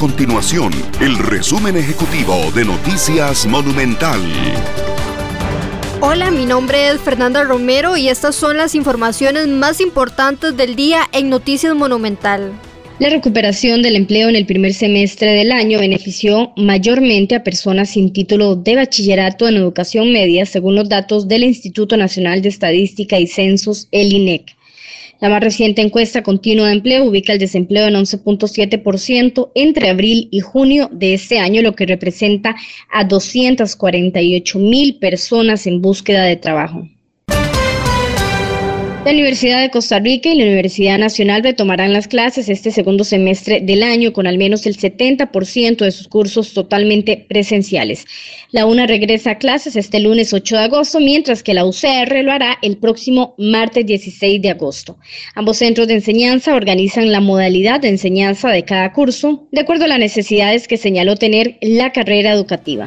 continuación el resumen ejecutivo de Noticias Monumental. Hola, mi nombre es Fernanda Romero y estas son las informaciones más importantes del día en Noticias Monumental. La recuperación del empleo en el primer semestre del año benefició mayormente a personas sin título de bachillerato en educación media, según los datos del Instituto Nacional de Estadística y Censos, el INEC. La más reciente encuesta continua de empleo ubica el desempleo en 11.7% entre abril y junio de este año, lo que representa a 248 mil personas en búsqueda de trabajo. La Universidad de Costa Rica y la Universidad Nacional retomarán las clases este segundo semestre del año con al menos el 70% de sus cursos totalmente presenciales. La UNA regresa a clases este lunes 8 de agosto, mientras que la UCR lo hará el próximo martes 16 de agosto. Ambos centros de enseñanza organizan la modalidad de enseñanza de cada curso de acuerdo a las necesidades que señaló tener la carrera educativa.